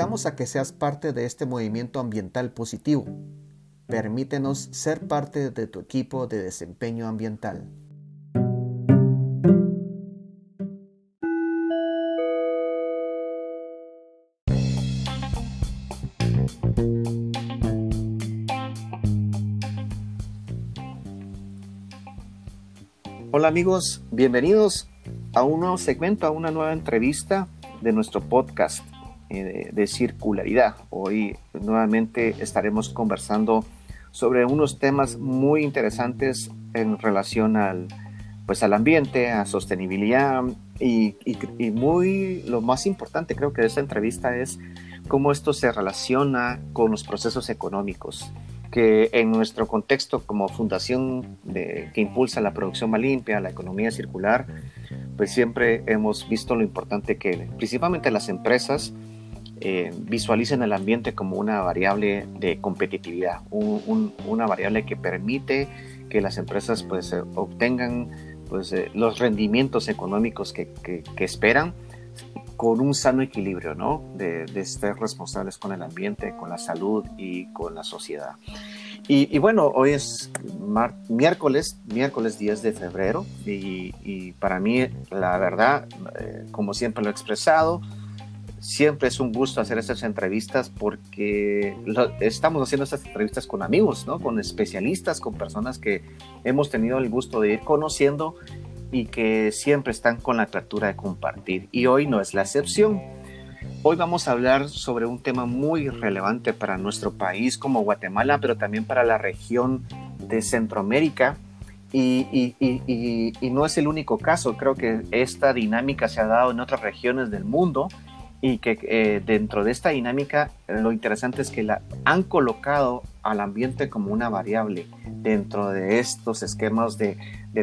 invitamos a que seas parte de este movimiento ambiental positivo. Permítenos ser parte de tu equipo de desempeño ambiental. Hola amigos, bienvenidos a un nuevo segmento, a una nueva entrevista de nuestro podcast eh, de, circularidad. Hoy nuevamente estaremos conversando sobre unos temas muy interesantes en relación al, pues, al ambiente, a sostenibilidad y, y muy lo más importante creo que de esta entrevista es cómo esto se relaciona con los procesos económicos que en nuestro contexto como fundación de, que impulsa la producción más limpia, la economía circular, pues siempre hemos visto lo importante que principalmente las empresas eh, visualicen el ambiente como una variable de competitividad, una variable que permite que las empresas pues eh, obtengan pues, eh, los rendimientos económicos que, que, que esperan con un sano equilibrio, ¿no? De, de, ser responsables con el ambiente, con la salud y con la sociedad. Y, y bueno, hoy es miércoles, miércoles 10 de febrero, y, y para mí, la verdad, eh, como siempre lo he expresado, siempre es un gusto hacer estas entrevistas porque estamos haciendo estas entrevistas con amigos, ¿no? Con especialistas, con personas que hemos tenido el gusto de ir conociendo y que siempre están con la apertura de compartir. Y hoy no es la excepción. Hoy vamos a hablar sobre un tema muy relevante para nuestro país como Guatemala, pero también para la región de Centroamérica. Y, no es el único caso, creo que esta dinámica se ha dado en otras regiones del mundo y que eh, dentro de esta dinámica lo interesante es que la han colocado al ambiente como una variable dentro de estos esquemas de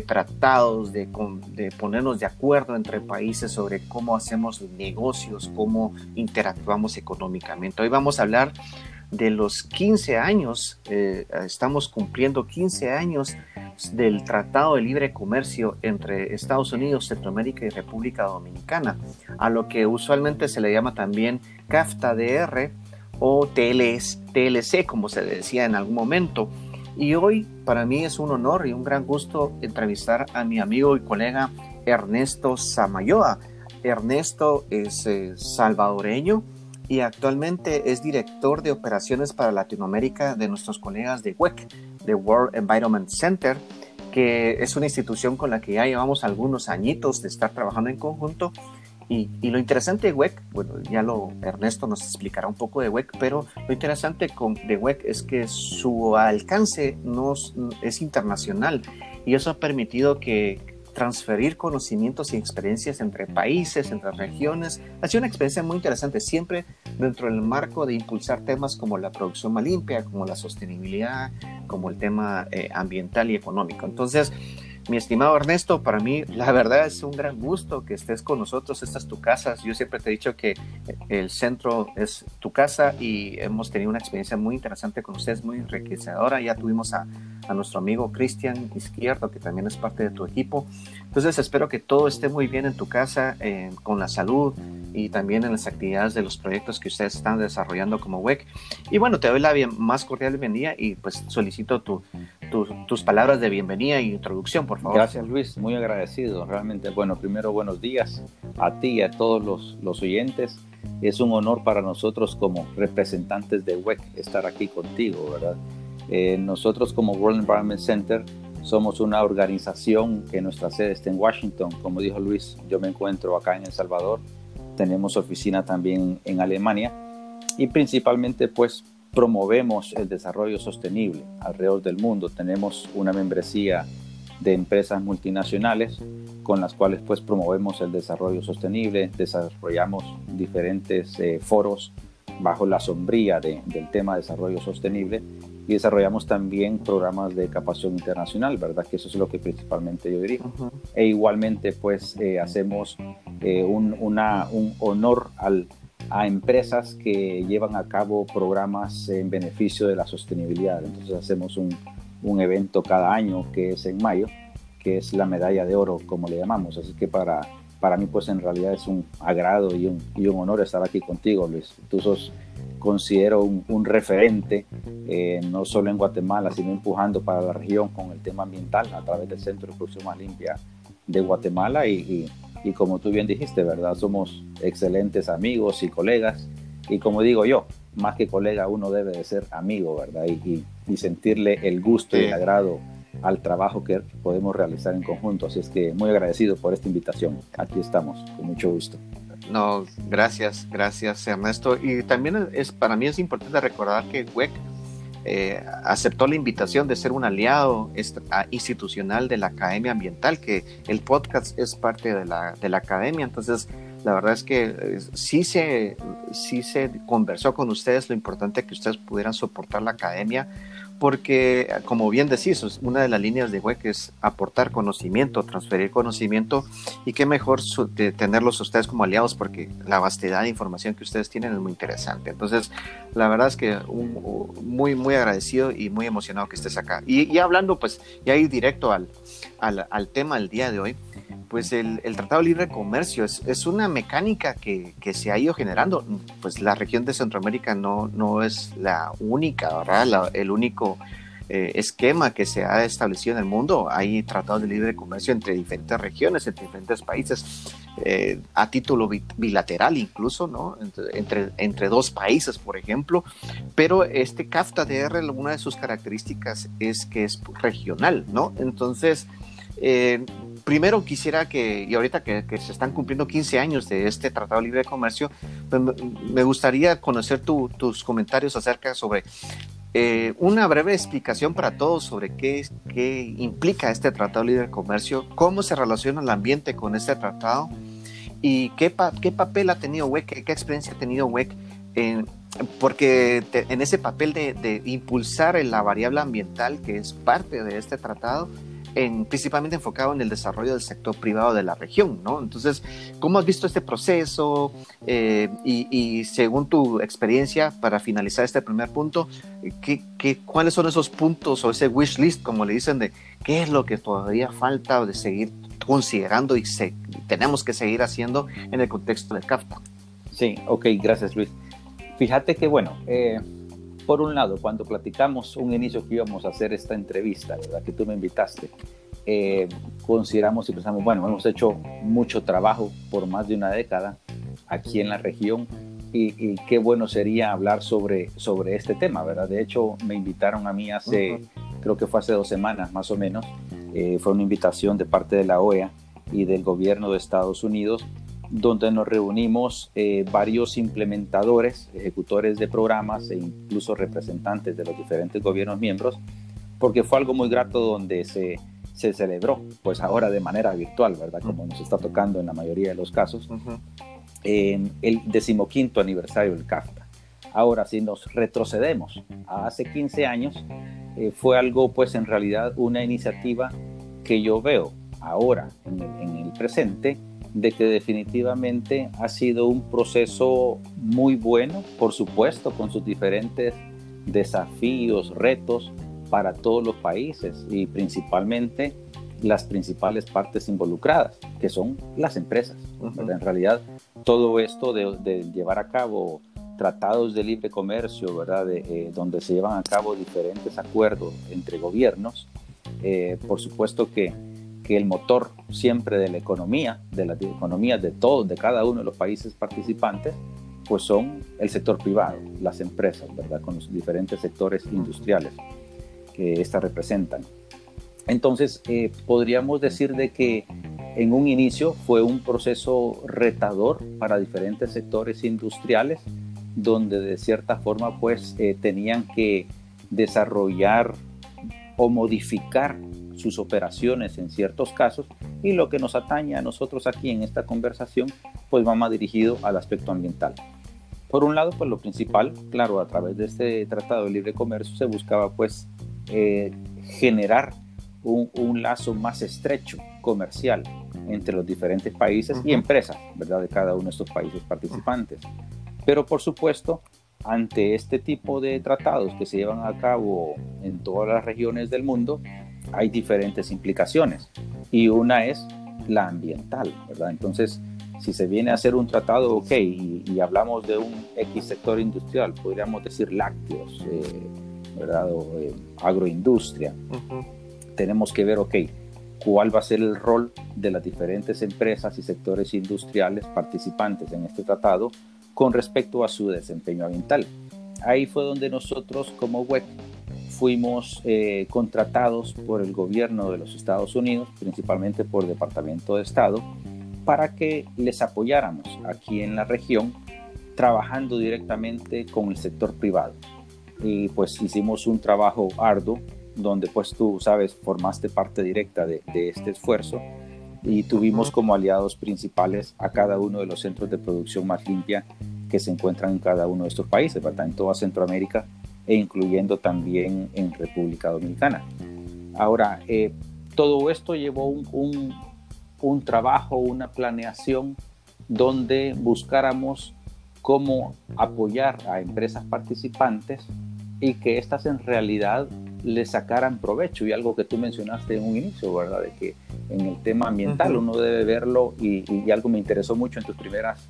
tratados, de, de, ponernos de acuerdo entre países sobre cómo hacemos negocios, cómo interactuamos económicamente. Hoy vamos a hablar de los 15 años, eh, estamos cumpliendo 15 años del Tratado de Libre Comercio entre Estados Unidos, Centroamérica y República Dominicana, a lo que usualmente se le llama también CAFTA-DR o TLC, como se decía en algún momento. Y hoy para mí es un honor y un gran gusto entrevistar a mi amigo y colega Ernesto Samayoa. Ernesto es eh, salvadoreño y actualmente es director de operaciones para Latinoamérica de nuestros colegas de WEC, de World Environment Center, que es una institución con la que ya llevamos algunos añitos de estar trabajando en conjunto. Y, lo interesante de WEC, bueno, ya lo Ernesto nos explicará un poco de WEC, pero lo interesante con, de WEC es que su alcance nos, es internacional y eso ha permitido que transferir conocimientos y experiencias entre países, entre regiones. Ha sido una experiencia muy interesante, siempre dentro del marco de impulsar temas como la producción más limpia, como la sostenibilidad, como el tema eh, ambiental y económico. Entonces, mi estimado Ernesto, para mí la verdad es un gran gusto que estés con nosotros. Esta es tu casa. Yo siempre te he dicho que el centro es tu casa y hemos tenido una experiencia muy interesante con ustedes, muy enriquecedora. Ya tuvimos a, nuestro amigo Cristian Izquierdo, que también es parte de tu equipo. Entonces espero que todo esté muy bien en tu casa, eh, con la salud y también en las actividades de los proyectos que ustedes están desarrollando como WEC. Y bueno, te doy la bien, más cordial bienvenida y pues solicito tu, tus palabras de bienvenida y introducción, por favor. Gracias Luis, muy agradecido. Realmente, bueno, primero buenos días a ti y a todos los, los oyentes. Es un honor para nosotros como representantes de WEC estar aquí contigo, ¿verdad? Eh, nosotros como World Environment Center somos una organización que nuestra sede está en Washington. Como dijo Luis, yo me encuentro acá en El Salvador. Tenemos oficina también en Alemania y principalmente pues promovemos el desarrollo sostenible alrededor del mundo. Tenemos una membresía de empresas multinacionales con las cuales pues promovemos el desarrollo sostenible, desarrollamos diferentes eh, foros bajo la sombría del tema de desarrollo sostenible y desarrollamos también programas de capacitación internacional, ¿verdad? Que eso es lo que principalmente yo dirijo. E igualmente, pues, eh, hacemos eh, un, una, un honor al, a empresas que llevan a cabo programas en beneficio de la sostenibilidad. Entonces, hacemos un, un evento cada año que es en mayo, que es la medalla de oro, como le llamamos. Así que para para mí pues en realidad es un agrado y un, y un honor estar aquí contigo, Luis. Tú sos, considero, un, referente, eh, no solo en Guatemala, sino empujando para la región con el tema ambiental a través del Centro de Producción Más Limpia de Guatemala y, y, como tú bien dijiste, ¿verdad? Somos excelentes amigos y colegas y como digo yo, más que colega uno debe de ser amigo, ¿verdad? Y, y sentirle el gusto y el agrado al trabajo que podemos realizar en conjunto. Así es que muy agradecido por esta invitación. Aquí estamos, con mucho gusto. No, gracias, gracias Ernesto. Y también es para mí es importante recordar que WEC eh, aceptó la invitación de ser un aliado institucional de la Academia Ambiental, que el podcast es parte de la, de la Academia. Entonces, la verdad es que eh, sí, se, sí se conversó con ustedes lo importante que ustedes pudieran soportar la Academia porque, como bien decís, una de las líneas de WEC es aportar conocimiento, transferir conocimiento, y qué mejor tenerlos ustedes como aliados, porque la vastedad de información que ustedes tienen es muy interesante. Entonces, la verdad es que muy, muy agradecido y muy emocionado que estés acá. Y, hablando, pues, ya ir directo al, al, al tema del día de hoy, pues el, Tratado de Libre Comercio es, una mecánica que, se ha ido generando. Pues la región de Centroamérica no, es la única, ¿verdad? el único eh, esquema que se ha establecido en el mundo. Hay tratados de libre comercio entre diferentes regiones, entre diferentes países, eh, a título bilateral incluso, ¿no? Entre, entre, dos países, por ejemplo. Pero este CAFTA-DR, una de sus características es que es regional, ¿no? Entonces, eh, primero quisiera que, y ahorita que, se están cumpliendo 15 años de este Tratado Libre de Comercio, pues, me gustaría conocer tus comentarios acerca sobre eh, una breve explicación para todos sobre qué, qué implica este Tratado Libre de Comercio, cómo se relaciona el ambiente con este tratado y qué, qué papel ha tenido WEC, qué, experiencia ha tenido WEC porque en ese papel de impulsar la variable ambiental que es parte de este tratado, principalmente enfocado en el desarrollo del sector privado de la región, ¿no? Entonces, ¿cómo has visto este proceso? Eh, y, según tu experiencia, para finalizar este primer punto, ¿qué, qué, cuáles son esos puntos o ese wish list, como le dicen, de qué es lo que todavía falta de seguir considerando y se, tenemos que seguir haciendo en el contexto del CAFTA? Sí, ok, gracias Luis. Fíjate que, bueno, eh, por un lado, cuando platicamos un inicio que íbamos a hacer esta entrevista, ¿verdad? que tú me invitaste, eh, consideramos y pensamos, bueno, hemos hecho mucho trabajo por más de una década aquí en la región y, qué bueno sería hablar sobre, sobre este tema, ¿verdad? De hecho, me invitaron a mí hace, creo que fue hace dos semanas más o menos, eh, fue una invitación de parte de la OEA y del gobierno de Estados Unidos donde nos reunimos eh, varios implementadores, ejecutores de programas e incluso representantes de los diferentes gobiernos miembros, porque fue algo muy grato donde se, se celebró, pues ahora de manera virtual, ¿verdad? Como nos está tocando en la mayoría de los casos, en el decimoquinto aniversario del CAFTA. Ahora, si nos retrocedemos a hace 15 años, eh, fue algo, pues en realidad, una iniciativa que yo veo ahora, en el, en el presente, de que definitivamente ha sido un proceso muy bueno, por supuesto, con sus diferentes desafíos, retos para todos los países y principalmente las principales partes involucradas, que son las empresas. En realidad, todo esto de, llevar a cabo tratados de libre comercio, ¿verdad? Eh, donde se llevan a cabo diferentes acuerdos entre gobiernos, eh, por supuesto que que el motor siempre de la economía, de las economías de todos, de cada uno de los países participantes, pues son el sector privado, las empresas, ¿verdad? Con los diferentes sectores industriales que éstas representan. Entonces, eh, podríamos decir de que en un inicio fue un proceso retador para diferentes sectores industriales, donde de cierta forma pues eh, tenían que desarrollar o modificar sus operaciones en ciertos casos y lo que nos atañe a nosotros aquí en esta conversación pues va más dirigido al aspecto ambiental. Por un lado, pues lo principal, claro, a través de este Tratado de Libre Comercio se buscaba pues eh, generar un, un, lazo más estrecho comercial entre los diferentes países y empresas, ¿verdad? De cada uno de estos países participantes. Pero por supuesto, ante este tipo de tratados que se llevan a cabo en todas las regiones del mundo, hay diferentes implicaciones. Y una es la ambiental, ¿verdad? Entonces, si se viene a hacer un tratado, ok, y, hablamos de un X sector industrial, podríamos decir lácteos, eh, ¿verdad? O eh, agroindustria. Tenemos que ver, ok, cuál va a ser el rol de las diferentes empresas y sectores industriales participantes en este tratado con respecto a su desempeño ambiental. Ahí fue donde nosotros como WEC fuimos eh, contratados por el gobierno de los Estados Unidos, principalmente por el Departamento de Estado, para que les apoyáramos aquí en la región, trabajando directamente con el sector privado. Y pues hicimos un trabajo arduo, donde pues tú, sabes, formaste parte directa de, este esfuerzo y tuvimos como aliados principales a cada uno de los centros de producción más limpia que se encuentran en cada uno de estos países, ¿verdad? En toda Centroamérica e incluyendo también en República Dominicana. Ahora, eh, todo esto llevó un, un, trabajo, una planeación donde buscáramos cómo apoyar a empresas participantes y que éstas en realidad le sacaran provecho y algo que tú mencionaste en un inicio, ¿verdad? De que en el tema ambiental uno debe verlo y, y, algo me interesó mucho en tus primeras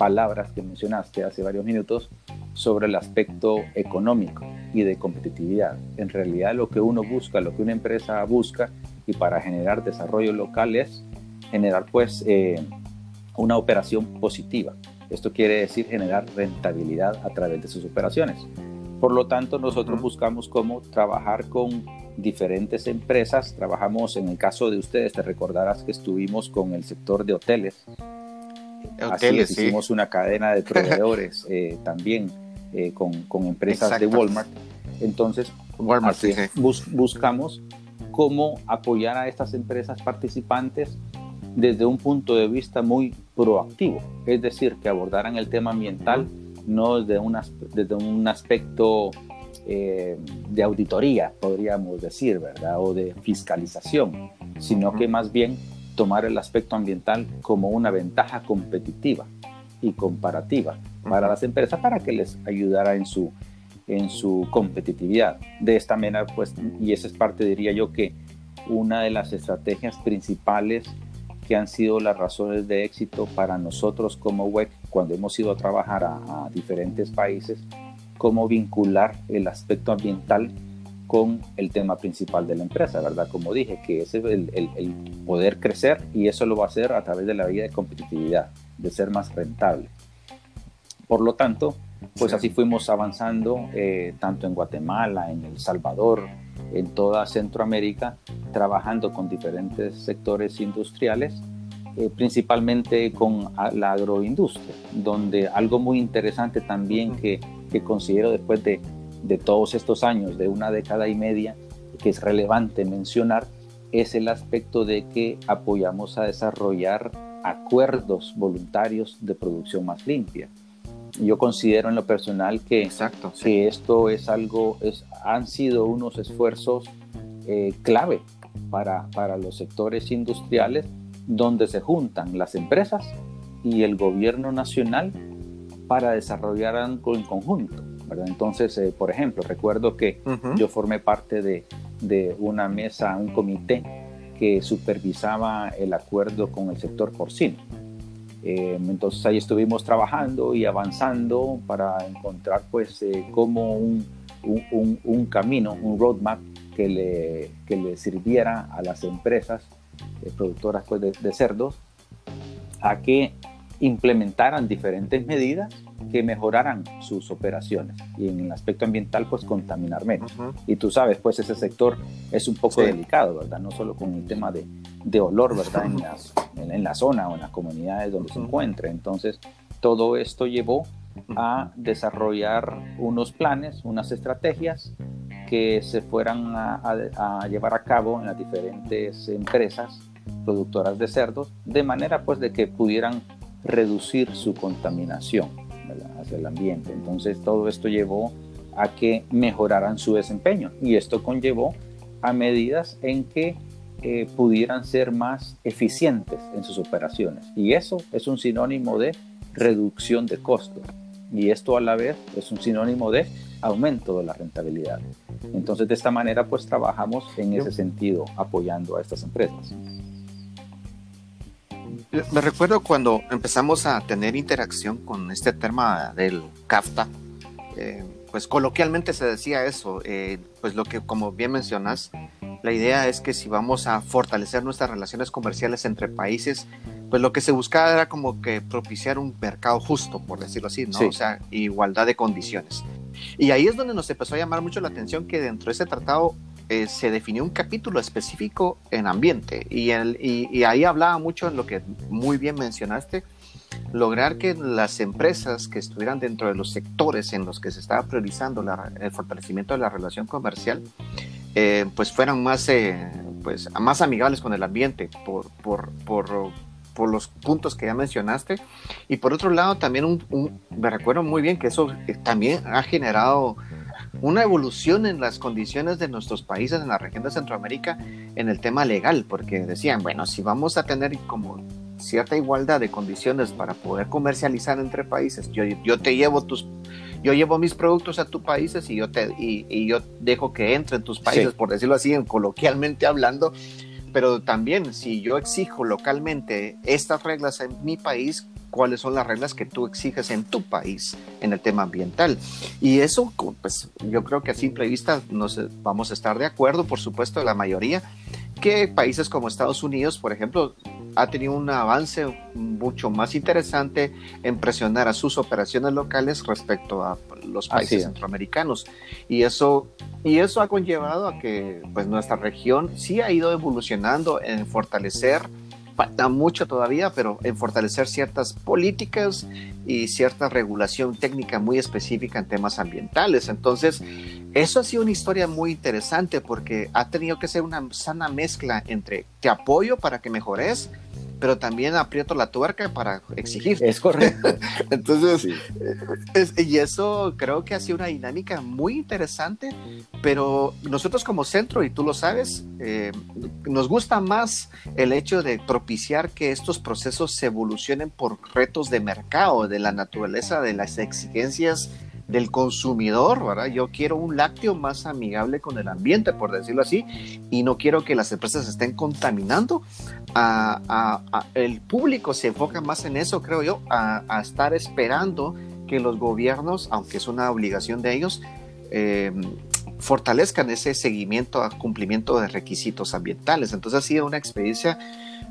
palabras que mencionaste hace varios minutos, sobre el aspecto económico y de competitividad. En realidad lo que uno busca, lo que una empresa busca y para generar desarrollo local es generar pues eh, una operación positiva. Esto quiere decir generar rentabilidad a través de sus operaciones. Por lo tanto, nosotros buscamos cómo trabajar con diferentes empresas. Trabajamos, en el caso de ustedes, te recordarás que estuvimos con el sector de hoteles, Hoteles, Así hicimos una cadena de proveedores eh, también eh, con, con, empresas de Walmart. Entonces, Walmart, buscamos cómo apoyar a estas empresas participantes desde un punto de vista muy proactivo, es decir, que abordaran el tema ambiental no desde un, desde un aspecto eh, de auditoría, podríamos decir, ¿verdad? O de fiscalización, sino que más bien tomar el aspecto ambiental como una ventaja competitiva y comparativa para las empresas para que les ayudara en su, en su competitividad. De esta manera, pues, y esa es parte, diría yo, que una de las estrategias principales que han sido las razones de éxito para nosotros como WEC cuando hemos ido a trabajar a, a diferentes países, cómo vincular el aspecto ambiental con el tema principal de la empresa, ¿verdad? Como dije, que es el, el, poder crecer y eso lo va a hacer a través de la vía de competitividad, de ser más rentable. Por lo tanto, pues así fuimos avanzando eh, tanto en Guatemala, en El Salvador, en toda Centroamérica, trabajando con diferentes sectores industriales, eh, principalmente con la agroindustria, donde algo muy interesante también que, que considero después de de todos estos años, de una década y media, que es relevante mencionar, es el aspecto de que apoyamos a desarrollar acuerdos voluntarios de producción más limpia. Yo considero en lo personal que, Exacto, que esto es algo, es, han sido unos esfuerzos eh, clave para, para los sectores industriales donde se juntan las empresas y el gobierno nacional para desarrollar algo en conjunto. Entonces, eh, por ejemplo, recuerdo que yo formé parte de, de, una mesa, un comité que supervisaba el acuerdo con el sector porcino. Eh, entonces ahí estuvimos trabajando y avanzando para encontrar pues eh, como un, un, un, camino, un roadmap que le, que le sirviera a las empresas productoras pues, de, de cerdos a que implementaran diferentes medidas que mejoraran sus operaciones y en el aspecto ambiental pues contaminar menos. Y tú sabes pues ese sector es un poco delicado, ¿verdad? No solo con el tema de, de olor, ¿verdad? En, las, en, la zona o en las comunidades donde se encuentre. Entonces todo esto llevó a desarrollar unos planes, unas estrategias que se fueran a, a, llevar a cabo en las diferentes empresas productoras de cerdos, de manera pues de que pudieran reducir su contaminación hacia el ambiente. Entonces todo esto llevó a que mejoraran su desempeño y esto conllevó a medidas en que eh, pudieran ser más eficientes en sus operaciones. Y eso es un sinónimo de reducción de costos. Y esto a la vez es un sinónimo de aumento de la rentabilidad. Entonces de esta manera pues trabajamos en ese sentido apoyando a estas empresas. Me recuerdo cuando empezamos a tener interacción con este tema del CAFTA, eh, pues coloquialmente se decía eso, eh, pues lo que como bien mencionas, la idea es que si vamos a fortalecer nuestras relaciones comerciales entre países, pues lo que se buscaba era como que propiciar un mercado justo, por decirlo así, ¿no? O sea, igualdad de condiciones. Y ahí es donde nos empezó a llamar mucho la atención que dentro de ese tratado eh, se definió un capítulo específico en ambiente y, el, y, ahí hablaba mucho en lo que muy bien mencionaste, lograr que las empresas que estuvieran dentro de los sectores en los que se estaba priorizando el fortalecimiento de la relación comercial, eh, pues fueran más, eh, pues, más amigables con el ambiente por, por, por, por, los puntos que ya mencionaste. Y por otro lado, también un, me recuerdo muy bien que eso también ha generado una evolución en las condiciones de nuestros países en la región de Centroamérica en el tema legal, porque decían, bueno, si vamos a tener como cierta igualdad de condiciones para poder comercializar entre países, yo, yo te llevo tus yo llevo mis productos a tus países y yo te y, yo dejo que entren tus países, por decirlo así, en, coloquialmente hablando, pero también si yo exijo localmente estas reglas en mi país, cuáles son las reglas que tú exiges en tu país en el tema ambiental. Y eso, pues yo creo que a simple vista nos vamos a estar de acuerdo, por supuesto, la mayoría, que países como Estados Unidos, por ejemplo, ha tenido un avance mucho más interesante en presionar a sus operaciones locales respecto a los países centroamericanos. Y eso, y eso ha conllevado a que pues, nuestra región sí ha ido evolucionando en fortalecer falta mucho todavía, pero en fortalecer ciertas políticas y cierta regulación técnica muy específica en temas ambientales. Entonces, eso ha sido una historia muy interesante porque ha tenido que ser una sana mezcla entre te apoyo para que mejores, pero también aprieto la tuerca para exigir. Es correcto. Entonces, y eso creo que ha sido una dinámica muy interesante, pero nosotros como centro, y tú lo sabes, eh, nos gusta más el hecho de propiciar que estos procesos se evolucionen por retos de mercado, de la naturaleza, de las exigencias del consumidor, ¿verdad? Yo quiero un lácteo más amigable con el ambiente, por decirlo así, y no quiero que las empresas estén contaminando. El público se enfoca más en eso, creo yo, a, estar esperando que los gobiernos, aunque es una obligación de ellos, eh, fortalezcan ese seguimiento a cumplimiento de requisitos ambientales. Entonces ha sido una experiencia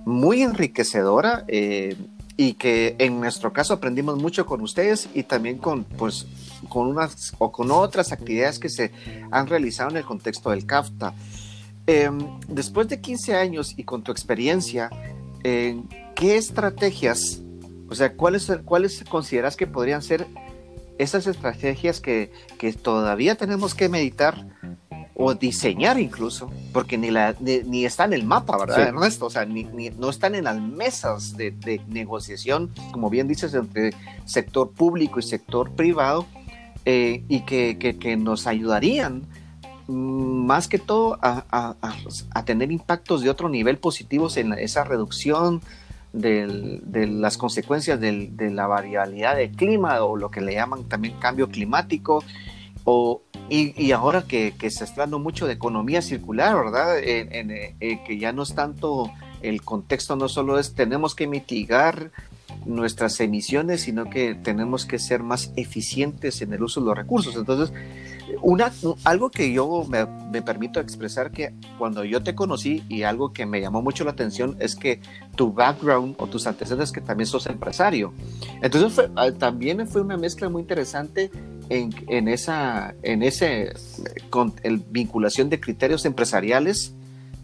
muy enriquecedora. Eh, y que en nuestro caso aprendimos mucho con ustedes y también con, pues, con unas o con otras actividades que se han realizado en el contexto del CAFTA. Em, después de 15 años y con tu experiencia, eh, ¿qué estrategias, o sea, cuáles, cuáles consideras que podrían ser esas estrategias que, que todavía tenemos que meditar o diseñar incluso, porque ni, la, ni, está en el mapa, ¿verdad, Ernesto? O sea, ni, no están en las mesas de, negociación, como bien dices, entre sector público y sector privado, eh, y que, que, nos ayudarían mm, más que todo a, a, tener impactos de otro nivel positivos en esa reducción de las consecuencias del, de la variabilidad del clima o lo que le llaman también cambio climático o, y, ahora que, se está hablando mucho de economía circular, ¿verdad? En, eh, que ya no es tanto, el contexto no solo es tenemos que mitigar nuestras emisiones, sino que tenemos que ser más eficientes en el uso de los recursos. Entonces, una, algo que yo me, permito expresar que cuando yo te conocí y algo que me llamó mucho la atención es que tu background o tus antecedentes que también sos empresario. Entonces ah, también fue una mezcla muy interesante en, esa, en ese, con el vinculación de criterios empresariales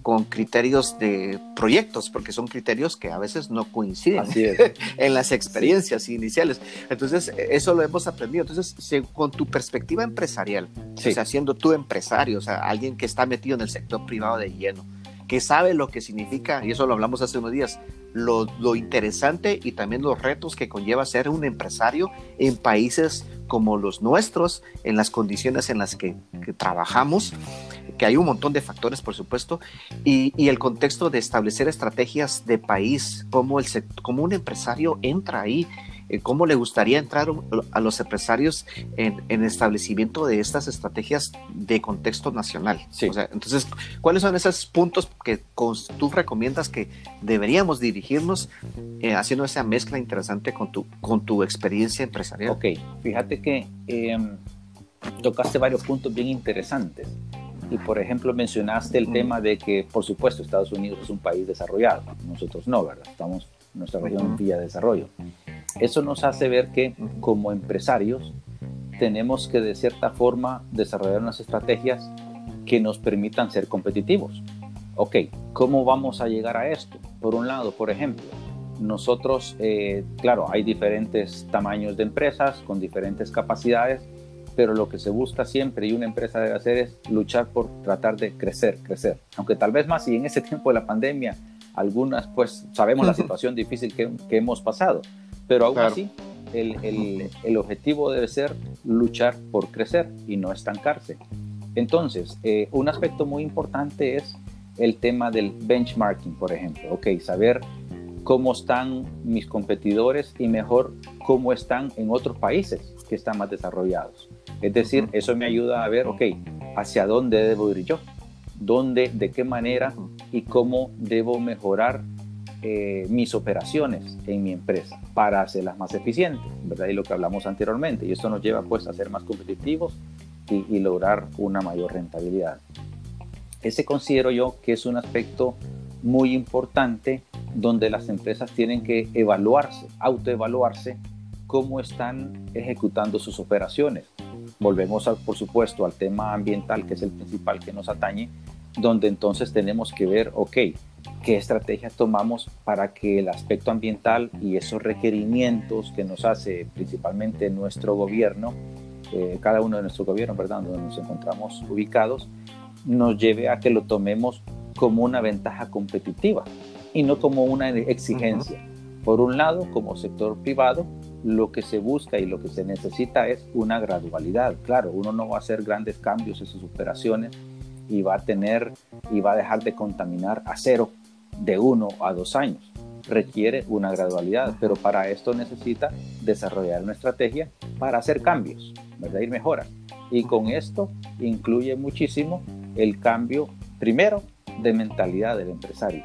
con criterios de proyectos, porque son criterios que a veces no coinciden en las experiencias iniciales. Entonces, eso lo hemos aprendido. Entonces, con tu perspectiva empresarial, o sea, siendo tú empresario, o sea, alguien que está metido en el sector privado de lleno, que sabe lo que significa, y eso lo hablamos hace unos días, lo, lo interesante y también los retos que conlleva ser un empresario en países como los nuestros, en las condiciones en las que, trabajamos, que hay un montón de factores, por supuesto, y, el contexto de establecer estrategias de país, cómo, el, cómo un empresario entra ahí eh, cómo le gustaría entrar a los empresarios en, el establecimiento de estas estrategias de contexto nacional. entonces, ¿cuáles son esos puntos que tú recomiendas que deberíamos dirigirnos eh, haciendo esa mezcla interesante con tu, con tu experiencia empresarial? Ok, fíjate que em, tocaste varios puntos bien interesantes. Y por ejemplo mencionaste el tema de que, por supuesto, Estados Unidos es un país desarrollado, nosotros no, ¿verdad? Estamos en nuestra región en vía de desarrollo. Eso nos hace ver que como empresarios tenemos que de cierta forma desarrollar unas estrategias que nos permitan ser competitivos. Ok, ¿cómo vamos a llegar a esto? Por un lado, por ejemplo, nosotros, eh, claro, hay diferentes tamaños de empresas con diferentes capacidades pero lo que se busca siempre y una empresa debe hacer es luchar por tratar de crecer, crecer. Aunque tal vez más y en ese tiempo de la pandemia, algunas pues sabemos la situación difícil que, que hemos pasado, pero aún así el, el, el, objetivo debe ser luchar por crecer y no estancarse. Entonces, eh, un aspecto muy importante es el tema del benchmarking, por ejemplo. Ok, saber cómo están mis competidores y mejor cómo están en otros países que están más desarrollados. Es decir, eso me ayuda a ver, ok, hacia dónde debo ir yo, dónde, de qué manera y cómo debo mejorar eh, mis operaciones en mi empresa para hacerlas más eficientes, ¿verdad? Y lo que hablamos anteriormente, y esto nos lleva pues a ser más competitivos y, y lograr una mayor rentabilidad. Ese considero yo que es un aspecto muy importante donde las empresas tienen que evaluarse, autoevaluarse cómo están ejecutando sus operaciones. Volvemos, por supuesto, al tema ambiental, que es el principal que nos atañe, donde entonces tenemos que ver, ok, qué estrategias tomamos para que el aspecto ambiental y esos requerimientos que nos hace principalmente nuestro gobierno, eh, cada uno de nuestros gobiernos, ¿verdad?, donde nos encontramos ubicados, nos lleve a que lo tomemos como una ventaja competitiva y no como una exigencia. Por un lado, como sector privado, lo que se busca y lo que se necesita es una gradualidad. Claro, uno no va a hacer grandes cambios en sus operaciones y va a tener y va a dejar de contaminar a cero de uno a dos años. Requiere una gradualidad, pero para esto necesita desarrollar una estrategia para hacer cambios, ¿verdad? Y mejoras. Y con esto incluye muchísimo el cambio, primero, de mentalidad del empresario,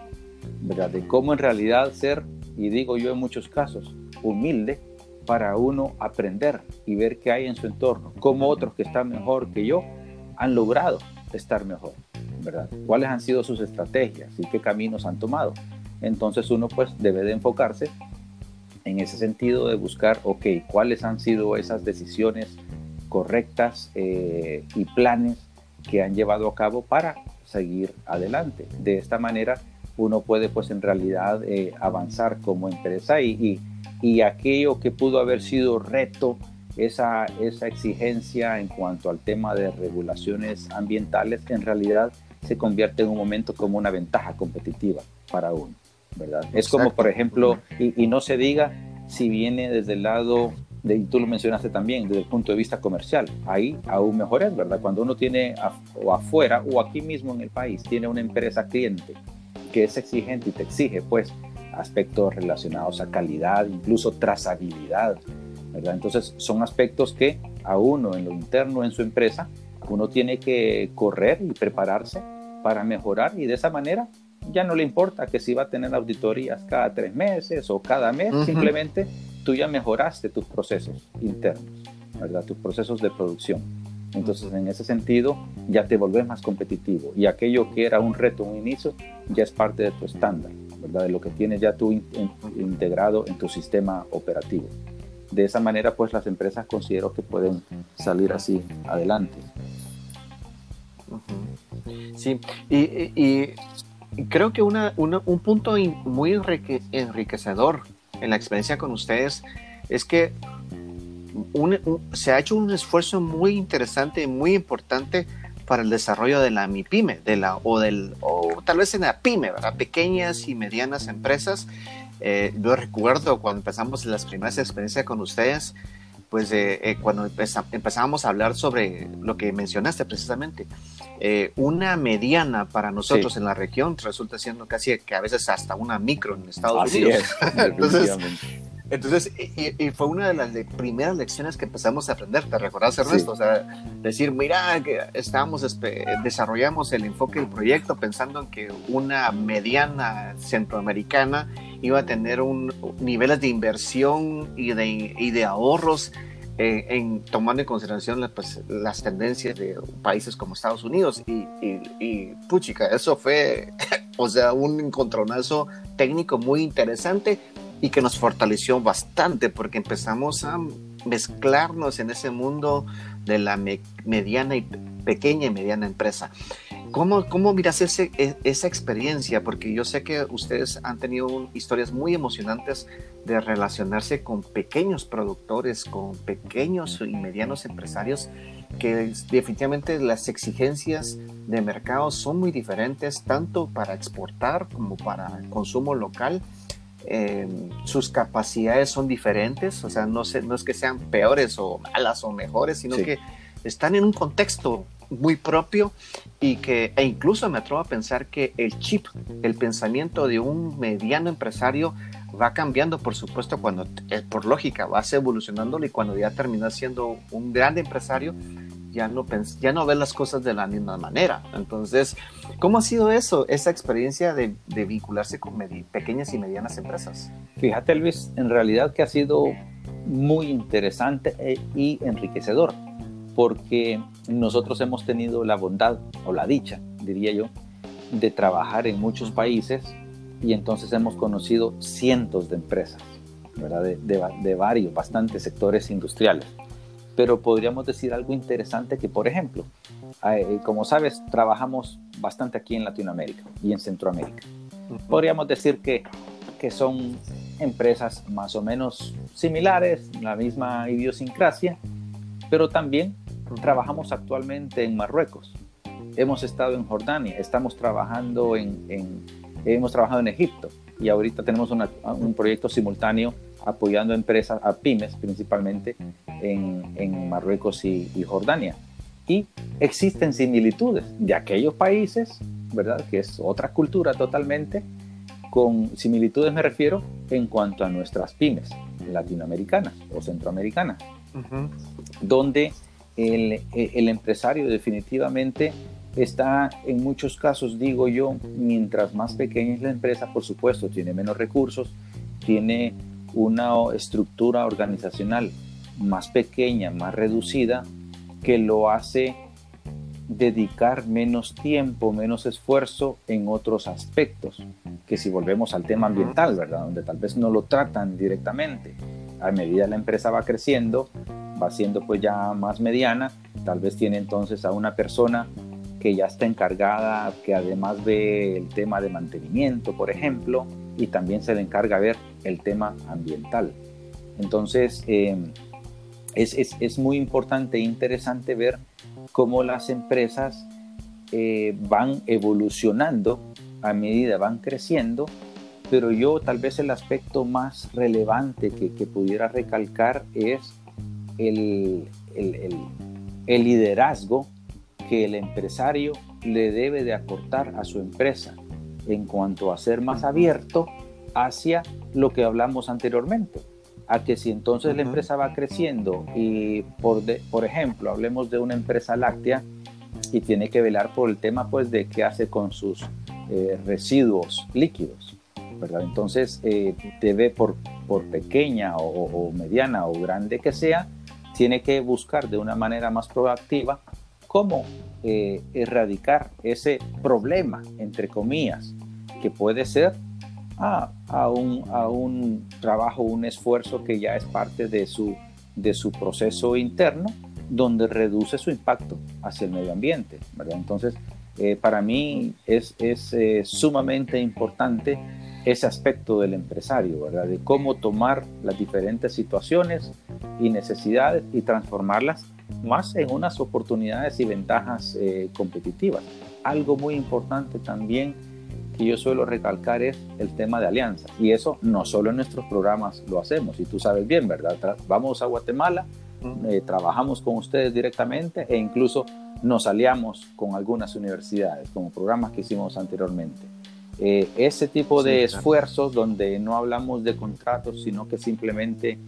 ¿verdad? De cómo en realidad ser, y digo yo en muchos casos, humilde para uno aprender y ver qué hay en su entorno, cómo otros que están mejor que yo han logrado estar mejor, ¿verdad? ¿Cuáles han sido sus estrategias y qué caminos han tomado? Entonces uno pues debe de enfocarse en ese sentido de buscar, ok, cuáles han sido esas decisiones correctas eh, y planes que han llevado a cabo para seguir adelante. De esta manera uno puede pues en realidad eh, avanzar como empresa y y aquello que pudo haber sido reto, esa, esa exigencia en cuanto al tema de regulaciones ambientales, en realidad se convierte en un momento como una ventaja competitiva para uno, ¿verdad? Es como, por ejemplo, y, no se diga si viene desde el lado, de, y tú lo mencionaste también, desde el punto de vista comercial, ahí aún mejor es, ¿verdad? Cuando uno tiene o afuera o aquí mismo en el país, tiene una empresa cliente que es exigente y te exige, pues, aspectos relacionados a calidad, incluso trazabilidad, ¿verdad? Entonces son aspectos que a uno en lo interno en su empresa, uno tiene que correr y prepararse para mejorar y de esa manera ya no le importa que si va a tener auditorías cada tres meses o cada mes, simplemente tú ya mejoraste tus procesos internos, ¿verdad? Tus procesos de producción. Entonces, en ese sentido, ya te volvés más competitivo y aquello que era un reto, un inicio, ya es parte de tu estándar. De lo que tienes ya tú integrado en tu sistema operativo. De esa manera, pues las empresas considero que pueden salir así adelante. Sí, y, creo que una, un punto muy enriquecedor en la experiencia con ustedes es que se ha hecho un esfuerzo muy interesante y muy importante para el desarrollo de la MIPYME, de la, o, del, o tal vez en la PYME, ¿verdad? Pequeñas y medianas empresas. Eh, yo recuerdo cuando empezamos las primeras experiencias con ustedes, pues eh, eh, cuando empezábamos a hablar sobre lo que mencionaste precisamente, una mediana para nosotros en la región resulta siendo casi que a veces hasta una micro en Estados Unidos. Es, Entonces, Entonces, y, fue una de las primeras lecciones que empezamos a aprender, ¿te recordás, Ernesto? O sea, decir, mira, que estábamos, desarrollamos el enfoque del proyecto pensando en que una mediana centroamericana iba a tener un, niveles de inversión y de, y de ahorros eh, en, tomando en consideración pues, las tendencias de países como Estados Unidos. Y, y, y puchica, eso fue, o sea, un encontronazo técnico muy interesante y que nos fortaleció bastante porque empezamos a mezclarnos en ese mundo de la mediana y pequeña y mediana empresa. ¿Cómo, cómo miras ese, e, esa experiencia? Porque yo sé que ustedes han tenido historias muy emocionantes de relacionarse con pequeños productores, con pequeños y medianos empresarios, que definitivamente las exigencias de mercado son muy diferentes, tanto para exportar como para el consumo local eh, sus capacidades son diferentes, o sea, no, no es que sean peores o malas o mejores, sino que están en un contexto muy propio y que, e incluso me atrevo a pensar que el chip, el pensamiento de un mediano empresario va cambiando, por supuesto, cuando, eh, por lógica, vas evolucionando y cuando ya terminas siendo un gran empresario, ya no, ya no ves las cosas de la misma manera. Entonces, ¿cómo ha sido eso, esa experiencia de, vincularse con pequeñas y medianas empresas? Fíjate, Luis, en realidad que ha sido muy interesante e, y enriquecedor, porque nosotros hemos tenido la bondad o la dicha, diría yo, de trabajar en muchos países y entonces hemos conocido cientos de empresas, ¿verdad? De, de varios, bastantes sectores industriales pero podríamos decir algo interesante que, por ejemplo, eh, como sabes, trabajamos bastante aquí en Latinoamérica y en Centroamérica. Podríamos decir que, que son empresas más o menos similares, la misma idiosincrasia, pero también trabajamos actualmente en Marruecos. Hemos estado en Jordania, estamos trabajando en, en hemos trabajado en Egipto y ahorita tenemos un proyecto simultáneo apoyando empresas, a pymes principalmente, en, Marruecos y, Jordania. Y existen similitudes de aquellos países, ¿verdad? Que es otra cultura totalmente. Con similitudes me refiero en cuanto a nuestras pymes latinoamericanas o centroamericanas, donde el, el empresario definitivamente está en muchos casos, digo yo, mientras más pequeña es la empresa, por supuesto, tiene menos recursos, tiene una estructura organizacional más pequeña, más reducida, que lo hace dedicar menos tiempo, menos esfuerzo en otros aspectos, que si volvemos al tema ambiental, ¿verdad? Donde tal vez no lo tratan directamente. A medida la empresa va creciendo, va siendo pues ya más mediana, tal vez tiene entonces a una persona que ya está encargada, que además ve el tema de mantenimiento, por ejemplo, y también se le encarga ver el tema ambiental. Entonces, eh, es, muy importante e interesante ver cómo las empresas eh, van evolucionando a medida van creciendo, pero yo tal vez el aspecto más relevante que, pudiera recalcar es el, el, liderazgo que el empresario le debe de aportar a su empresa en cuanto a ser más abierto hacia lo que hablamos anteriormente, a que si entonces la empresa va creciendo y por, por ejemplo hablemos de una empresa láctea y tiene que velar por el tema pues de qué hace con sus eh, residuos líquidos, ¿verdad? Entonces eh, debe por, por pequeña o, mediana o grande que sea, tiene que buscar de una manera más proactiva cómo eh, erradicar ese problema, entre comillas, que puede ser a, un, a un trabajo, un esfuerzo que ya es parte de su, de su proceso interno, donde reduce su impacto hacia el medio ambiente. Entonces, eh, para mí es, es eh, sumamente importante ese aspecto del empresario, ¿verdad? de cómo tomar las diferentes situaciones y necesidades y transformarlas más en unas oportunidades y ventajas eh, competitivas. Algo muy importante también que yo suelo recalcar es el tema de alianzas. Y eso no solo en nuestros programas lo hacemos, y tú sabes bien, ¿verdad? vamos a Guatemala, eh, trabajamos con ustedes directamente e incluso nos aliamos con algunas universidades, como programas que hicimos anteriormente. Eh, ese tipo de esfuerzos donde no hablamos de contratos, sino que simplemente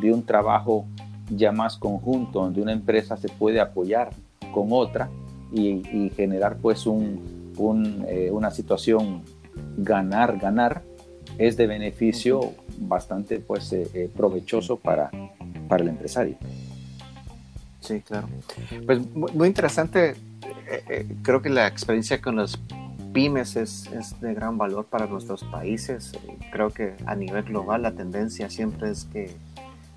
de un trabajo ya más conjunto, donde una empresa se puede apoyar con otra y, generar pues un, eh, una situación ganar, ganar, es de beneficio bastante pues eh, eh, provechoso para, para el empresario. Sí, claro. Pues muy, interesante. creo que la experiencia con los pymes es, es, de gran valor para nuestros países. Creo que a nivel global la tendencia siempre es que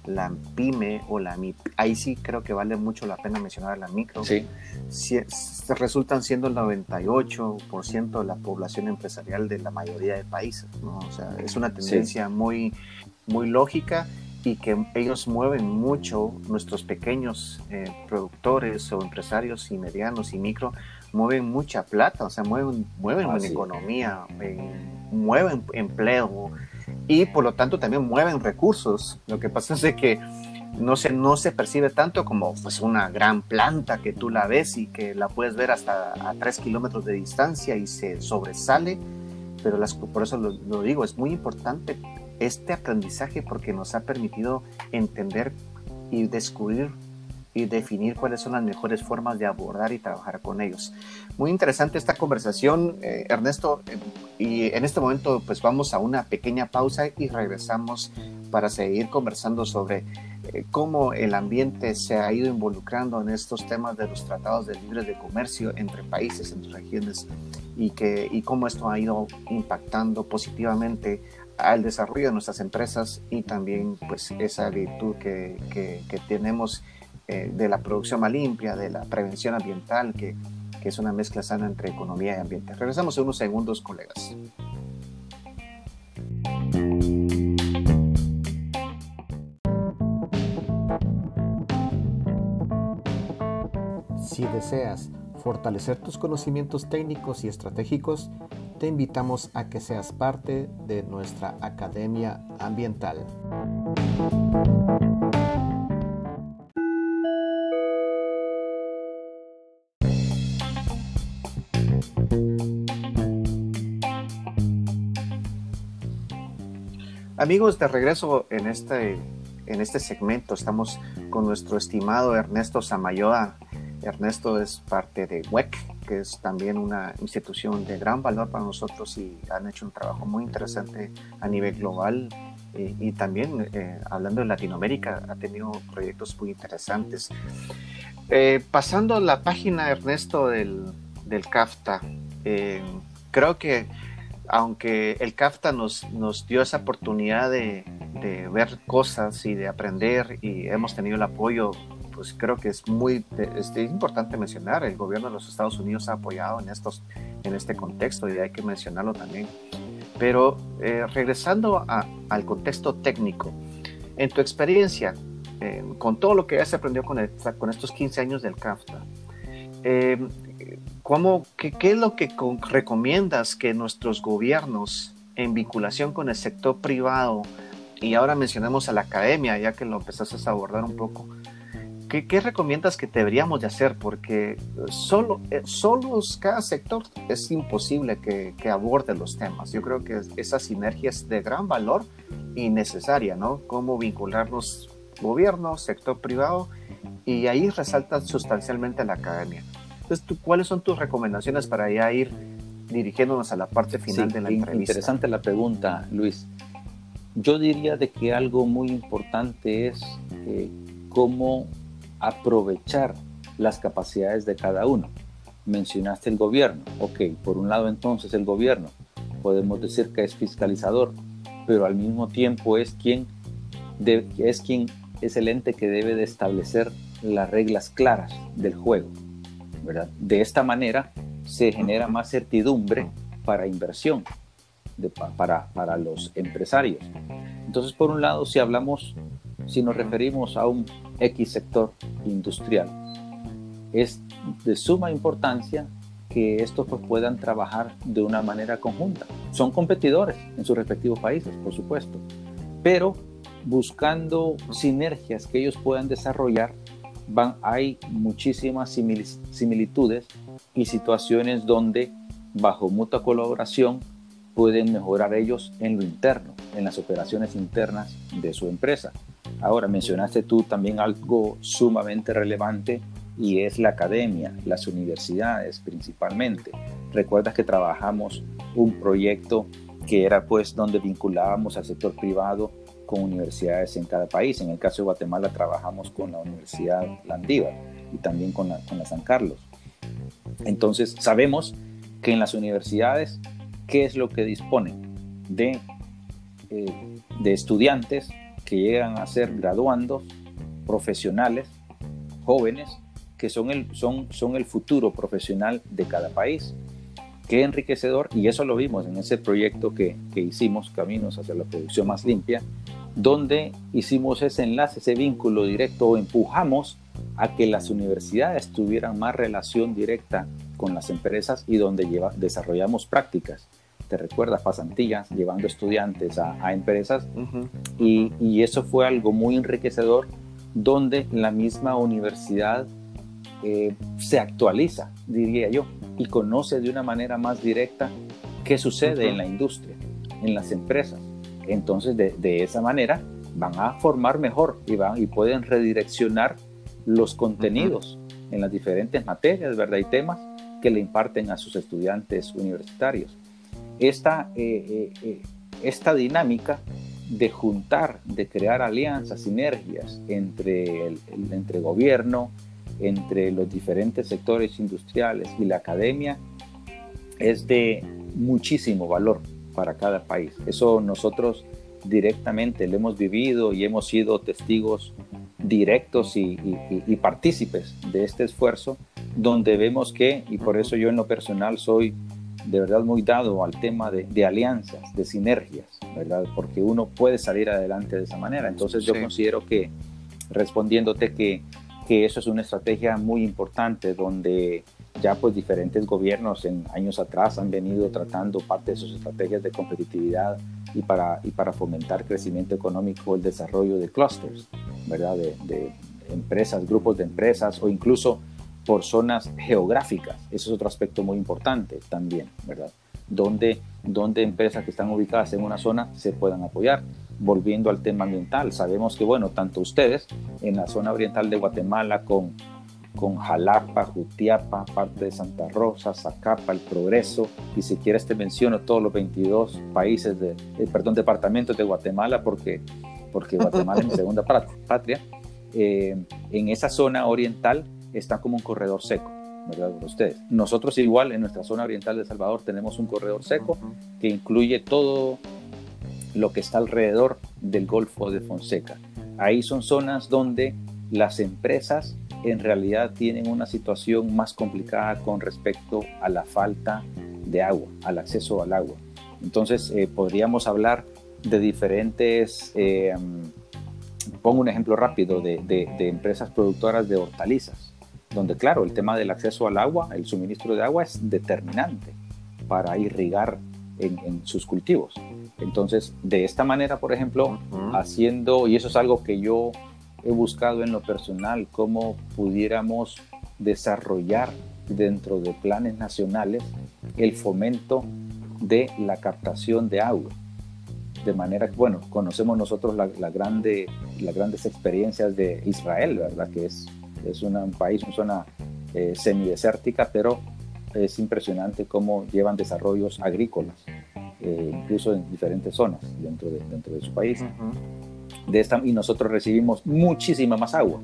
la pyme o la MIP, ahí sí creo que vale mucho la pena mencionar a la micro, sí. resultan siendo el 98% de la población empresarial de la mayoría de países, ¿no? O sea, es una tendencia muy, muy lógica y que ellos mueven mucho, nuestros pequeños eh, productores o empresarios y medianos y micro, mueven mucha plata, o sea, mueven, mueven ah, economía, mueven empleo, y por lo tanto también mueven recursos. Lo que pasa es que no se, no se percibe tanto como pues, una gran planta que tú la ves y que la puedes ver hasta a tres kilómetros de distancia y se sobresale, pero las, por eso lo, lo digo, es muy importante este aprendizaje porque nos ha permitido entender y descubrir y definir cuáles son las mejores formas de abordar y trabajar con ellos. Muy interesante esta conversación, eh, Ernesto, eh, y en este momento pues vamos a una pequeña pausa y regresamos para seguir conversando sobre eh, cómo el ambiente se ha ido involucrando en estos temas de los tratados de libre de comercio entre países, entre regiones, y, que, y cómo esto ha ido impactando positivamente al desarrollo de nuestras empresas y también pues esa virtud que, que, que tenemos eh, de la producción más limpia, de la prevención ambiental, que, que es una mezcla sana entre economía y ambiente. Regresamos en unos segundos, colegas. Si deseas fortalecer tus conocimientos técnicos y estratégicos, te invitamos a que seas parte de nuestra Academia Ambiental. Amigos, de regreso en este, en este segmento estamos con nuestro estimado Ernesto Samayoa. Ernesto es parte de WEC, que es también una institución de gran valor para nosotros y han hecho un trabajo muy interesante a nivel global eh, y también eh, hablando de Latinoamérica ha tenido proyectos muy interesantes. Eh, pasando la página, Ernesto, del, del CAFTA, creo que aunque el CAFTA nos, nos dio esa oportunidad de, de, ver cosas y de aprender y hemos tenido el apoyo, pues creo que es muy es importante mencionar, el gobierno de los Estados Unidos ha apoyado en, estos, en este contexto y hay que mencionarlo también. Pero eh, regresando al contexto técnico, en tu experiencia, eh, con todo lo que ya se aprendió con, con estos 15 años del CAFTA, eh, ¿Cómo, qué, es lo que recomiendas que nuestros gobiernos en vinculación con el sector privado, y ahora mencionamos a la academia, ya que lo empezaste a abordar un poco, ¿qué, recomiendas que deberíamos de hacer? Porque solo, eh, cada sector es imposible que, que, aborde los temas. Yo creo que esa sinergia es de gran valor y necesaria, ¿no? Cómo vincularnos gobierno, sector privado, y ahí resalta sustancialmente la academia. Entonces, ¿cuáles son tus recomendaciones para ya ir dirigiéndonos a la parte final de la entrevista? Interesante la pregunta, Luis. Yo diría de que algo muy importante es eh, cómo aprovechar las capacidades de cada uno. Mencionaste el gobierno. Ok, por un lado entonces el gobierno, podemos decir que es fiscalizador, pero al mismo tiempo es quien, es quien es el ente que debe de establecer las reglas claras del juego. De esta manera se genera más certidumbre para inversión, para, para los empresarios. Entonces, por un lado, si hablamos, si nos referimos a un X sector industrial, es de suma importancia que estos pues, puedan trabajar de una manera conjunta. Son competidores en sus respectivos países, por supuesto, pero buscando sinergias que ellos puedan desarrollar van, hay muchísimas similitudes y situaciones donde bajo mutua colaboración pueden mejorar ellos en lo interno, en las operaciones internas de su empresa. Ahora, mencionaste tú también algo sumamente relevante y es la academia, las universidades principalmente. Recuerdas que trabajamos un proyecto que era pues donde vinculábamos al sector privado con universidades en cada país. En el caso de Guatemala trabajamos con la Universidad Landívar y también con la, con la San Carlos. Entonces sabemos que en las universidades, ¿qué es lo que disponen? De, eh, de estudiantes que llegan a ser graduandos, profesionales, jóvenes, que son el, son, son el futuro profesional de cada país. Qué enriquecedor, y eso lo vimos en ese proyecto que, que hicimos, Caminos hacia la Producción Más Limpia, donde hicimos ese enlace, ese vínculo directo o empujamos a que las universidades tuvieran más relación directa con las empresas y donde lleva, desarrollamos prácticas. Te recuerdas, pasantías, llevando estudiantes a, empresas y, y, eso fue algo muy enriquecedor donde la misma universidad eh, se actualiza, diría yo, y conoce de una manera más directa qué sucede en la industria, en las empresas. Entonces, de, esa manera, van a formar mejor y, van, y pueden redireccionar los contenidos en las diferentes materias, ¿verdad? Y temas que le imparten a sus estudiantes universitarios. Esta, eh, eh, esta dinámica de juntar, de crear alianzas, sinergias entre, el, entre gobierno, entre los diferentes sectores industriales y la academia es de muchísimo valor para cada país. Eso nosotros directamente lo hemos vivido y hemos sido testigos directos y, partícipes de este esfuerzo, donde vemos que, y por eso yo en lo personal soy de verdad muy dado al tema de, alianzas, de sinergias, ¿verdad? Porque uno puede salir adelante de esa manera. Entonces yo considero que, respondiéndote que que eso es una estrategia muy importante donde ya pues diferentes gobiernos en años atrás han venido tratando parte de sus estrategias de competitividad y para, y para fomentar crecimiento económico, el desarrollo de clusters, ¿verdad? De, de empresas, grupos de empresas o incluso por zonas geográficas. Eso es otro aspecto muy importante también, ¿verdad? Donde, donde empresas que están ubicadas en una zona se puedan apoyar volviendo al tema ambiental, sabemos que, bueno, tanto ustedes en la zona oriental de Guatemala con, con Jalapa, Jutiapa, parte de Santa Rosa, Zacapa, El Progreso, y si quieres te menciono todos los 22 países, de, eh, perdón, departamentos de Guatemala, porque, porque Guatemala es mi segunda patria, eh, en esa zona oriental está como un corredor seco. ¿verdad? Ustedes. Nosotros igual en nuestra zona oriental de Salvador tenemos un corredor seco que incluye todo lo que está alrededor del Golfo de Fonseca. Ahí son zonas donde las empresas en realidad tienen una situación más complicada con respecto a la falta de agua, al acceso al agua. Entonces eh, podríamos hablar de diferentes, eh, pongo un ejemplo rápido, de, empresas productoras de hortalizas, donde claro, el tema del acceso al agua, el suministro de agua es determinante para irrigar en sus cultivos. Entonces, de esta manera, por ejemplo, haciendo, y eso es algo que yo he buscado en lo personal, cómo pudiéramos desarrollar dentro de planes nacionales el fomento de la captación de agua. De manera que, bueno, conocemos nosotros la, grande, las grandes experiencias de Israel, ¿verdad? Que es, es un país, una zona eh, semidesértica, pero es impresionante cómo llevan desarrollos agrícolas eh, incluso en diferentes zonas dentro de, dentro de su país. De esta, y nosotros recibimos muchísima más agua,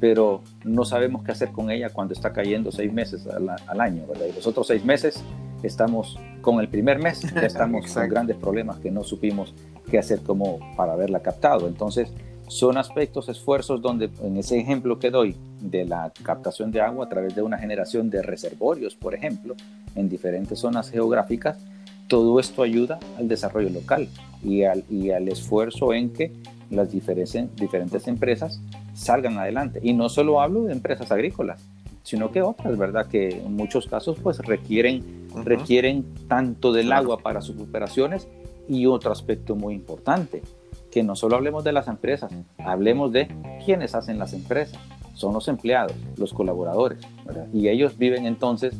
pero no sabemos qué hacer con ella cuando está cayendo seis meses al, año, ¿verdad? Y los otros seis meses estamos con el primer mes, ya estamos con grandes problemas que no supimos qué hacer como para haberla captado. Entonces, son aspectos, esfuerzos donde en ese ejemplo que doy de la captación de agua a través de una generación de reservorios, por ejemplo, en diferentes zonas geográficas, todo esto ayuda al desarrollo local y al, y al esfuerzo en que las diferentes, diferentes empresas salgan adelante. Y no solo hablo de empresas agrícolas, sino que otras, ¿verdad? Que en muchos casos pues requieren, requieren tanto del agua para sus operaciones y otro aspecto muy importante, que no solo hablemos de las empresas, hablemos de quienes hacen las empresas. Son los empleados, los colaboradores, ¿verdad? Y ellos viven entonces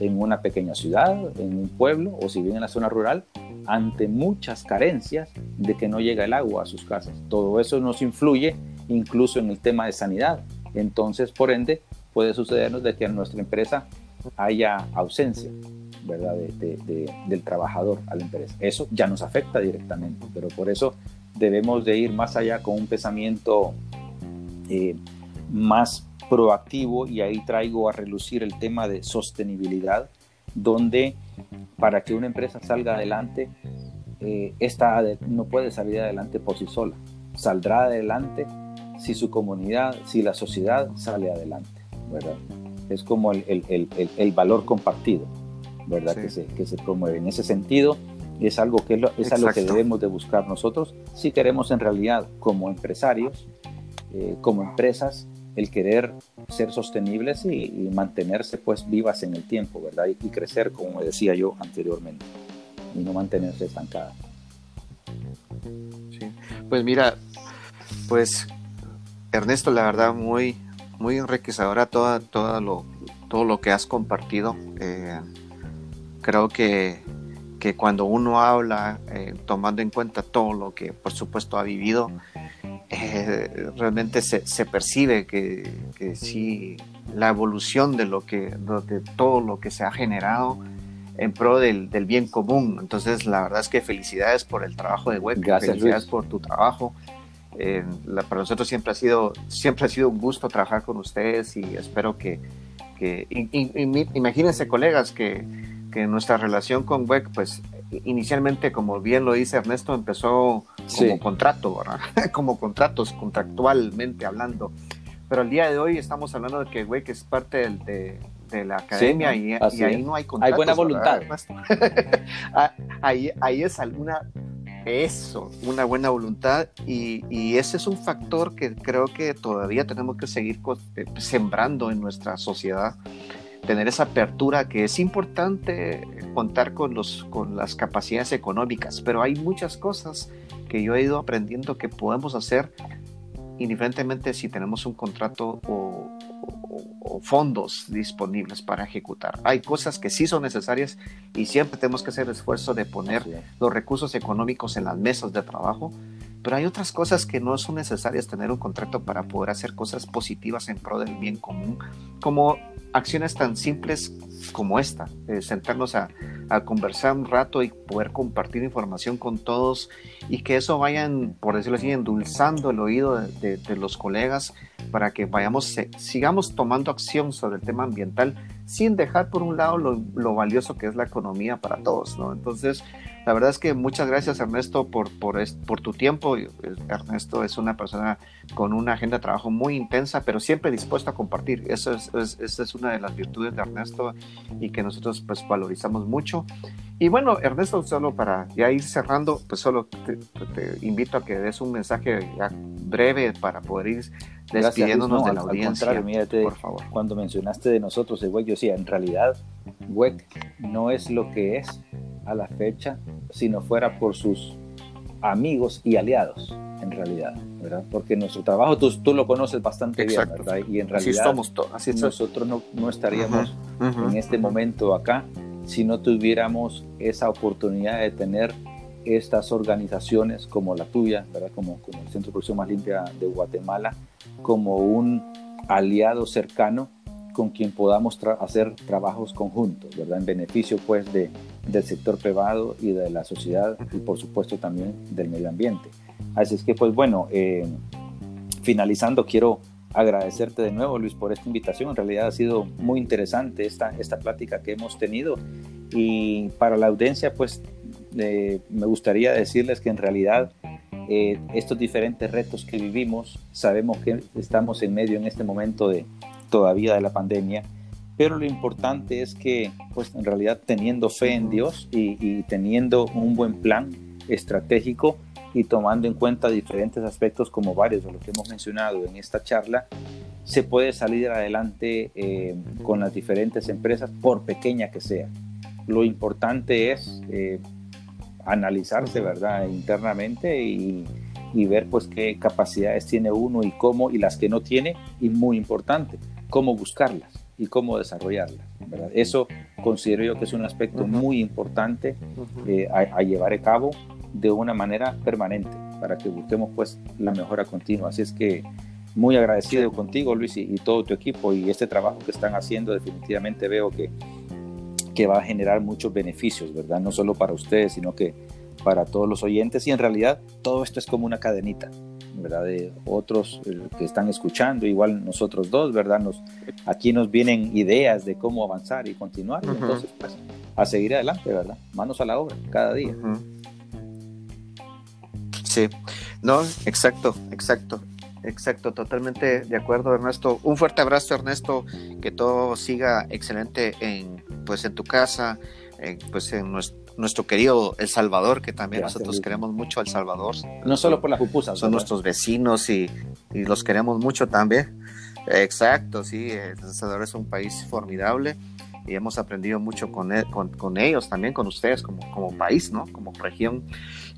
en una pequeña ciudad, en un pueblo o si bien en la zona rural, ante muchas carencias de que no llega el agua a sus casas. Todo eso nos influye incluso en el tema de sanidad. Entonces, por ende, puede sucedernos de que en nuestra empresa haya ausencia ¿verdad? del trabajador a la empresa. Eso ya nos afecta directamente, pero por eso debemos de ir más allá con un pensamiento eh, más proactivo y ahí traigo a relucir el tema de sostenibilidad, donde para que una empresa salga adelante, eh, esta no puede salir adelante por sí sola. Saldrá adelante si su comunidad, si la sociedad sale adelante, ¿verdad? Es como el, el, el, el valor compartido, ¿verdad? Que, se, que se promueve. En ese sentido, es algo que es, lo, es algo que debemos de buscar nosotros si queremos en realidad como empresarios, eh, como empresas, el querer ser sostenibles y, mantenerse pues vivas en el tiempo, ¿verdad? Y, crecer, como decía yo anteriormente, y no mantenerse estancadas. Sí. Pues mira, pues Ernesto, la verdad muy, muy enriquecedora toda, toda lo, todo lo que has compartido. Eh, creo que, que, cuando uno habla, eh, tomando en cuenta todo lo que por supuesto ha vivido, eh, realmente se, se, percibe que, que sí, la evolución de, lo que, de todo lo que se ha generado en pro del, del, bien común. Entonces, la verdad es que felicidades por el trabajo de web, Gracias, felicidades por tu trabajo. Eh, la, para nosotros siempre ha sido siempre ha sido un gusto trabajar con ustedes y espero que, que y, y, imagínense colegas que, que, nuestra relación con WEC pues inicialmente, como bien lo dice Ernesto, empezó como sí. contrato, ¿verdad? como contratos, contractualmente hablando. Pero el día de hoy estamos hablando de que WEC es parte del, de, de, la academia sí, y, y, ahí no hay contratos. Hay buena voluntad. Ah, ahí, ahí es alguna eso, una buena voluntad y, y, ese es un factor que creo que todavía tenemos que seguir sembrando en nuestra sociedad tener esa apertura que es importante contar con, los, con las capacidades económicas, pero hay muchas cosas que yo he ido aprendiendo que podemos hacer indiferentemente si tenemos un contrato o, o, o, fondos disponibles para ejecutar. Hay cosas que sí son necesarias y siempre tenemos que hacer el esfuerzo de poner los recursos económicos en las mesas de trabajo, pero hay otras cosas que no son necesarias tener un contrato para poder hacer cosas positivas en pro del bien común, como acciones tan simples como esta, eh, sentarnos a, a, conversar un rato y poder compartir información con todos y que eso vayan, por decirlo así, endulzando el oído de, de, de los colegas para que vayamos, sigamos tomando acción sobre el tema ambiental sin dejar por un lado lo, lo valioso que es la economía para todos, ¿no? Entonces, la verdad es que muchas gracias Ernesto por, por, por, tu tiempo. Ernesto es una persona con una agenda de trabajo muy intensa, pero siempre dispuesto a compartir. Eso es, es, esa es una de las virtudes de Ernesto y que nosotros pues valorizamos mucho. Y bueno, Ernesto, solo para ya ir cerrando, pues solo te, te invito a que des un mensaje breve para poder ir despidiéndonos no, de la al, audiencia. Al mírate, por favor. Cuando mencionaste de nosotros el WEC, yo decía, en realidad, WEC no es lo que es a la fecha si no fuera por sus amigos y aliados, en realidad, ¿verdad? Porque nuestro trabajo tú, tú lo conoces bastante Exacto. bien, ¿verdad? Y en realidad así somos así nosotros no, no estaríamos uh -huh, uh -huh. en este momento acá si no tuviéramos esa oportunidad de tener estas organizaciones como la tuya, ¿verdad? Como, como el Centro de Producción Más Limpia de Guatemala, como un aliado cercano con quien podamos tra hacer trabajos conjuntos, ¿verdad? En beneficio, pues, de, del sector privado y de la sociedad y, por supuesto, también del medio ambiente. Así es que, pues, bueno, eh, finalizando, quiero agradecerte de nuevo, Luis, por esta invitación. En realidad ha sido muy interesante esta, esta plática que hemos tenido. Y para la audiencia, pues, eh, me gustaría decirles que en realidad eh, estos diferentes retos que vivimos, sabemos que estamos en medio en este momento de todavía de la pandemia, pero lo importante es que, pues en realidad teniendo fe en Dios y, y teniendo un buen plan estratégico y tomando en cuenta diferentes aspectos como varios de los que hemos mencionado en esta charla, se puede salir adelante eh, con las diferentes empresas, por pequeña que sea. Lo importante es eh, analizarse, ¿verdad?, internamente y, y, ver pues qué capacidades tiene uno y cómo, y las que no tiene, y muy importante, cómo buscarlas, y cómo desarrollarla. ¿verdad? Eso considero yo que es un aspecto muy importante eh, a, llevar a cabo de una manera permanente para que busquemos pues la mejora continua. Así es que muy agradecido contigo Luis y, todo tu equipo y este trabajo que están haciendo definitivamente veo que, que va a generar muchos beneficios, ¿verdad? No solo para ustedes, sino que para todos los oyentes y en realidad todo esto es como una cadenita. ¿Verdad? De otros eh, que están escuchando, igual nosotros dos, ¿verdad? Nos, aquí nos vienen ideas de cómo avanzar y continuar, entonces, pues, a seguir adelante, ¿verdad? Manos a la obra, cada día. Sí, no, exacto, exacto. Exacto, totalmente de acuerdo, Ernesto. Un fuerte abrazo, Ernesto. Que todo siga excelente en, pues, en tu casa, pues, en nuestro nuestro querido El Salvador, que también nosotros queremos mucho El Salvador. No solo por las pupusas. Son nuestros vecinos y, y, los queremos mucho también. Exacto, sí, El Salvador es un país formidable y hemos aprendido mucho con, e, con, con ellos también, con ustedes como, como país, ¿no? Como región.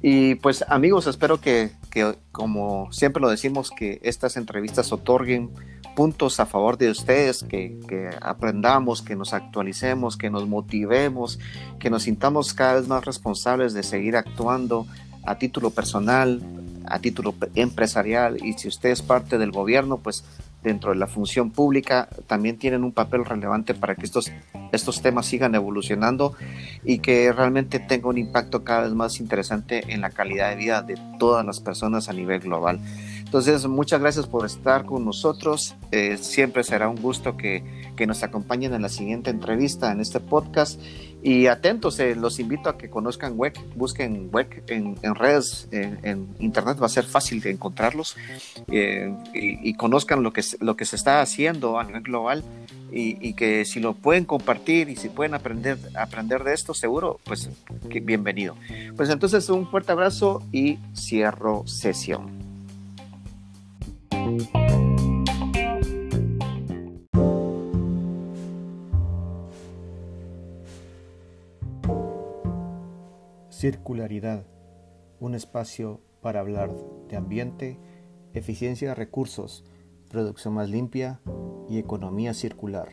Y pues amigos, espero que, que como siempre lo decimos, que estas entrevistas otorguen puntos a favor de ustedes, que, aprendamos, que nos actualicemos, que nos motivemos, que nos sintamos cada vez más responsables de seguir actuando a título personal, a título empresarial. Y si usted es parte del gobierno, pues dentro de la función pública también tienen un papel relevante para que estos, estos temas sigan evolucionando y que realmente tenga un impacto cada vez más interesante en la calidad de vida de todas las personas a nivel global. Entonces, muchas gracias por estar con nosotros. Eh, siempre será un gusto que, que, nos acompañen en la siguiente entrevista en este podcast. Y atentos, eh, los invito a que conozcan WEC, busquen WEC en, redes, en, internet, va a ser fácil de encontrarlos eh, y, conozcan lo que, lo que se está haciendo a nivel global y, que si lo pueden compartir y si pueden aprender, aprender de esto, seguro, pues bienvenido. Pues entonces un fuerte abrazo y cierro sesión. circularidad, un espacio para hablar de ambiente, eficiencia de recursos, producción más limpia y economía circular.